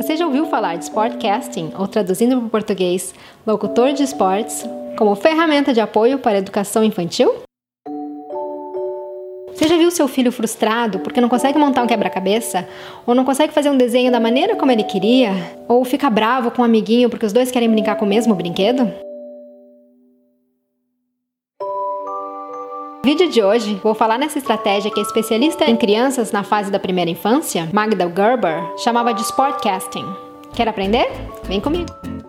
Você já ouviu falar de sportcasting, ou traduzindo para o português, locutor de esportes, como ferramenta de apoio para a educação infantil? Você já viu seu filho frustrado porque não consegue montar um quebra-cabeça? Ou não consegue fazer um desenho da maneira como ele queria? Ou fica bravo com um amiguinho porque os dois querem brincar com o mesmo brinquedo? Vídeo de hoje, vou falar nessa estratégia que a especialista em crianças na fase da primeira infância, Magda Gerber, chamava de Sportcasting. Quer aprender? Vem comigo!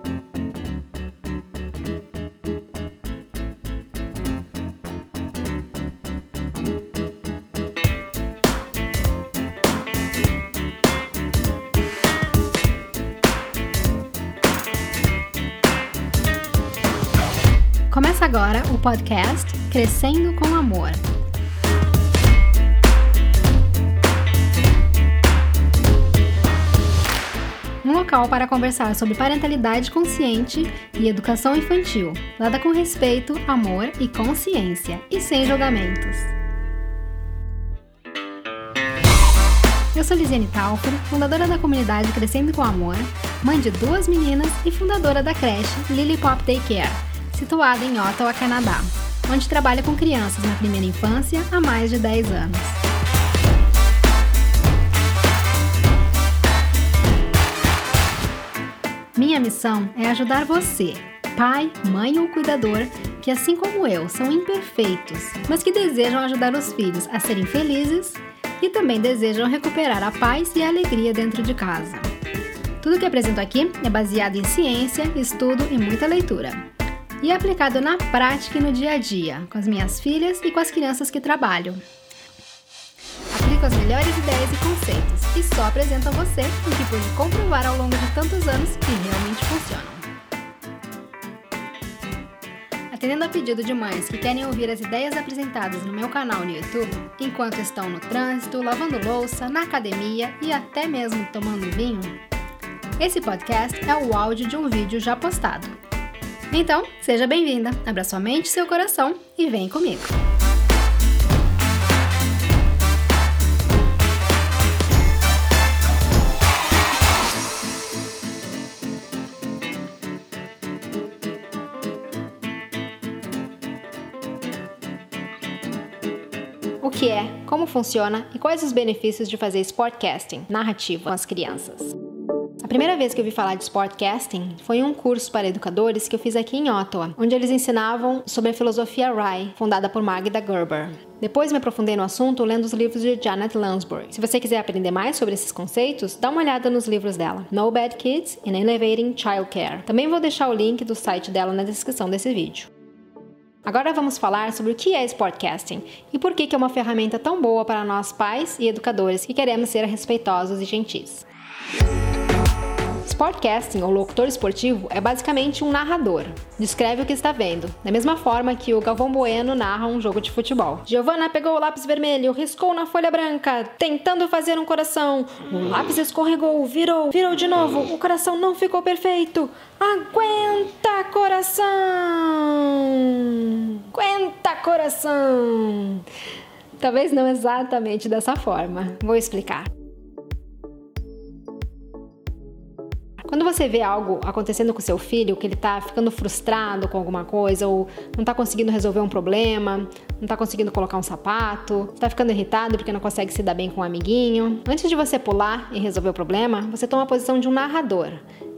Começa agora o podcast Crescendo com Amor. Um local para conversar sobre parentalidade consciente e educação infantil, dada com respeito, amor e consciência, e sem julgamentos. Eu sou Lisiane Talfro, fundadora da comunidade Crescendo com Amor, mãe de duas meninas e fundadora da creche Lily Pop Daycare situada em Ottawa, Canadá, onde trabalha com crianças na primeira infância há mais de 10 anos. Minha missão é ajudar você, pai, mãe ou cuidador, que assim como eu são imperfeitos, mas que desejam ajudar os filhos a serem felizes e também desejam recuperar a paz e a alegria dentro de casa. Tudo que apresento aqui é baseado em ciência, estudo e muita leitura e aplicado na prática e no dia a dia, com as minhas filhas e com as crianças que trabalho. Aplico as melhores ideias e conceitos e só apresento a você o que pude comprovar ao longo de tantos anos que realmente funcionam. Atendendo a pedido de mães que querem ouvir as ideias apresentadas no meu canal no YouTube, enquanto estão no trânsito, lavando louça, na academia e até mesmo tomando vinho, esse podcast é o áudio de um vídeo já postado então, seja bem-vinda, abra sua mente e seu coração e vem comigo. O que é, como funciona e quais os benefícios de fazer sportcasting, narrativa, com as crianças primeira vez que eu vi falar de sportcasting foi em um curso para educadores que eu fiz aqui em Ottawa, onde eles ensinavam sobre a filosofia RAI, fundada por Magda Gerber. Depois me aprofundei no assunto lendo os livros de Janet Lansbury. Se você quiser aprender mais sobre esses conceitos, dá uma olhada nos livros dela, No Bad Kids and Elevating Childcare. Também vou deixar o link do site dela na descrição desse vídeo. Agora vamos falar sobre o que é sportcasting e por que é uma ferramenta tão boa para nós pais e educadores que queremos ser respeitosos e gentis. Sportcasting, ou locutor esportivo, é basicamente um narrador. Descreve o que está vendo, da mesma forma que o Galvão Bueno narra um jogo de futebol. Giovanna pegou o lápis vermelho, riscou na folha branca, tentando fazer um coração. O lápis escorregou, virou, virou de novo. O coração não ficou perfeito. Aguenta, coração! Aguenta, coração! Talvez não exatamente dessa forma. Vou explicar. Você vê algo acontecendo com seu filho, que ele tá ficando frustrado com alguma coisa, ou não tá conseguindo resolver um problema, não tá conseguindo colocar um sapato, tá ficando irritado porque não consegue se dar bem com um amiguinho, antes de você pular e resolver o problema, você toma a posição de um narrador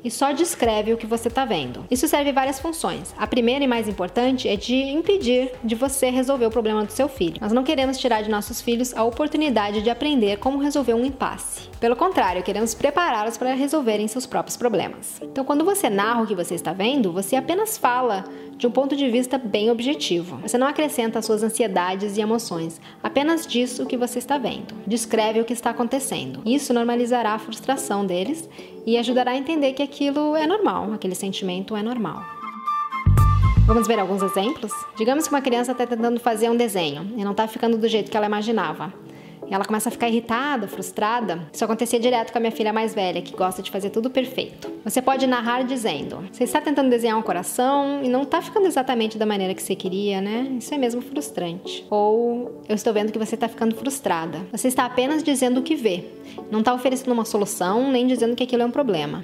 e só descreve o que você está vendo. Isso serve várias funções. A primeira e mais importante é de impedir de você resolver o problema do seu filho. Nós não queremos tirar de nossos filhos a oportunidade de aprender como resolver um impasse. Pelo contrário, queremos prepará-los para resolverem seus próprios problemas. Então, quando você narra o que você está vendo, você apenas fala de um ponto de vista bem objetivo. Você não acrescenta as suas ansiedades e emoções, apenas diz o que você está vendo. Descreve o que está acontecendo. Isso normalizará a frustração deles e ajudará a entender que aquilo é normal, aquele sentimento é normal. Vamos ver alguns exemplos? Digamos que uma criança está tentando fazer um desenho e não está ficando do jeito que ela imaginava. Ela começa a ficar irritada, frustrada. Isso acontecia direto com a minha filha mais velha, que gosta de fazer tudo perfeito. Você pode narrar dizendo: Você está tentando desenhar um coração e não está ficando exatamente da maneira que você queria, né? Isso é mesmo frustrante. Ou eu estou vendo que você está ficando frustrada. Você está apenas dizendo o que vê, não está oferecendo uma solução nem dizendo que aquilo é um problema.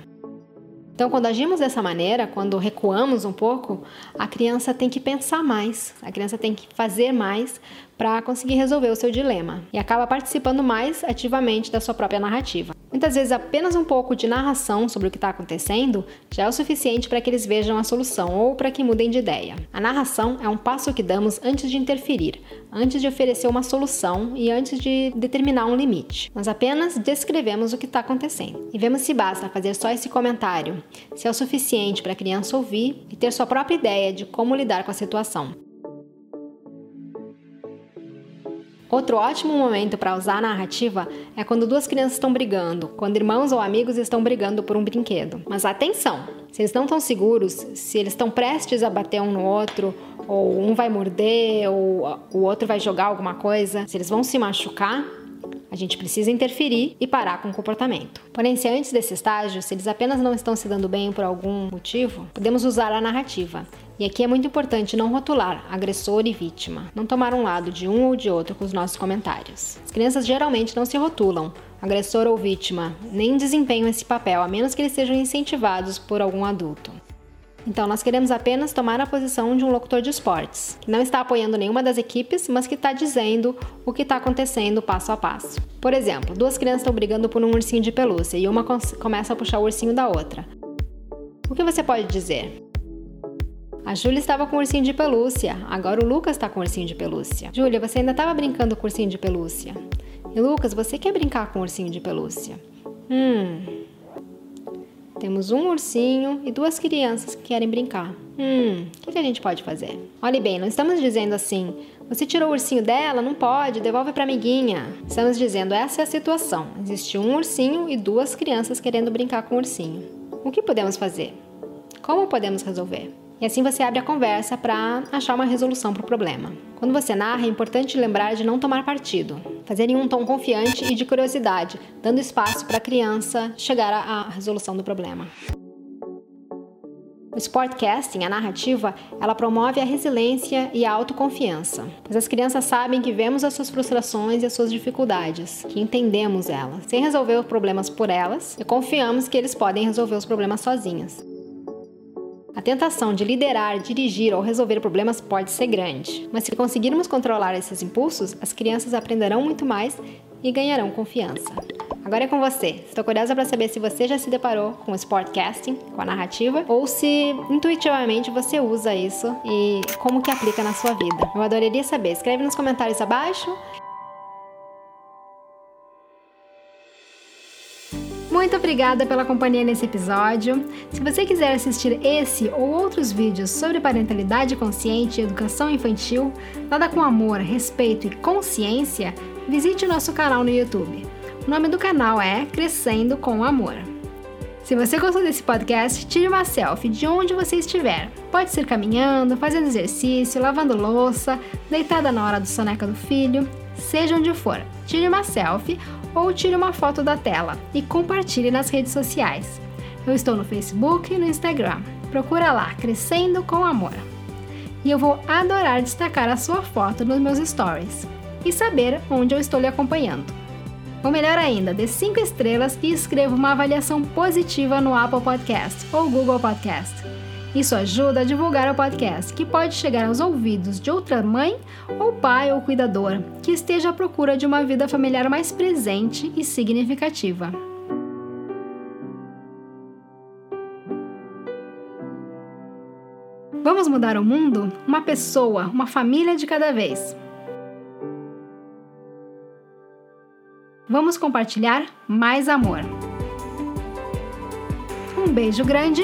Então, quando agimos dessa maneira, quando recuamos um pouco, a criança tem que pensar mais, a criança tem que fazer mais para conseguir resolver o seu dilema e acaba participando mais ativamente da sua própria narrativa. Muitas vezes, apenas um pouco de narração sobre o que está acontecendo já é o suficiente para que eles vejam a solução ou para que mudem de ideia. A narração é um passo que damos antes de interferir, antes de oferecer uma solução e antes de determinar um limite. Nós apenas descrevemos o que está acontecendo e vemos se basta fazer só esse comentário, se é o suficiente para a criança ouvir e ter sua própria ideia de como lidar com a situação. Outro ótimo momento para usar a narrativa é quando duas crianças estão brigando, quando irmãos ou amigos estão brigando por um brinquedo. Mas atenção! Se eles não estão seguros, se eles estão prestes a bater um no outro, ou um vai morder, ou o outro vai jogar alguma coisa, se eles vão se machucar, a gente precisa interferir e parar com o comportamento. Porém, se antes desse estágio, se eles apenas não estão se dando bem por algum motivo, podemos usar a narrativa. E aqui é muito importante não rotular agressor e vítima, não tomar um lado de um ou de outro com os nossos comentários. As crianças geralmente não se rotulam, agressor ou vítima, nem desempenham esse papel, a menos que eles sejam incentivados por algum adulto. Então, nós queremos apenas tomar a posição de um locutor de esportes, que não está apoiando nenhuma das equipes, mas que está dizendo o que está acontecendo passo a passo. Por exemplo, duas crianças estão brigando por um ursinho de pelúcia e uma começa a puxar o ursinho da outra. O que você pode dizer? A Júlia estava com o ursinho de pelúcia, agora o Lucas está com o ursinho de pelúcia. Júlia, você ainda estava brincando com o ursinho de pelúcia. E Lucas, você quer brincar com o ursinho de pelúcia? Hum, temos um ursinho e duas crianças que querem brincar. Hum, o que, a gente pode fazer? Olhe bem, não estamos dizendo assim, você tirou o ursinho dela? Não pode, devolve para amiguinha. Estamos dizendo, essa é a situação. Existe um ursinho e duas crianças querendo brincar com o ursinho. O que podemos fazer? Como podemos resolver? E assim você abre a conversa para achar uma resolução para o problema. Quando você narra, é importante lembrar de não tomar partido, fazer em um tom confiante e de curiosidade, dando espaço para a criança chegar à resolução do problema. O sportcasting, a narrativa, ela promove a resiliência e a autoconfiança, pois as crianças sabem que vemos as suas frustrações e as suas dificuldades, que entendemos elas, sem resolver os problemas por elas e confiamos que eles podem resolver os problemas sozinhos. A tentação de liderar, dirigir ou resolver problemas pode ser grande, mas se conseguirmos controlar esses impulsos, as crianças aprenderão muito mais e ganharão confiança. Agora é com você. Estou curiosa para saber se você já se deparou com o sportcasting, com a narrativa, ou se intuitivamente você usa isso e como que aplica na sua vida. Eu adoraria saber. Escreve nos comentários abaixo obrigada pela companhia nesse episódio. Se você quiser assistir esse ou outros vídeos sobre parentalidade consciente e educação infantil, dada com amor, respeito e consciência, visite o nosso canal no YouTube. O nome do canal é Crescendo com Amor. Se você gostou desse podcast, tire uma selfie de onde você estiver. Pode ser caminhando, fazendo exercício, lavando louça, deitada na hora do soneca do filho, seja onde for. Tire uma selfie ou tire uma foto da tela e compartilhe nas redes sociais. Eu estou no Facebook e no Instagram. Procura lá, Crescendo com Amor. E eu vou adorar destacar a sua foto nos meus stories e saber onde eu estou lhe acompanhando. Ou melhor ainda, dê 5 estrelas e escreva uma avaliação positiva no Apple Podcast ou Google Podcast. Isso ajuda a divulgar o podcast, que pode chegar aos ouvidos de outra mãe ou pai ou cuidador que esteja à procura de uma vida familiar mais presente e significativa. Vamos mudar o mundo? Uma pessoa, uma família de cada vez. Vamos compartilhar mais amor. Um beijo grande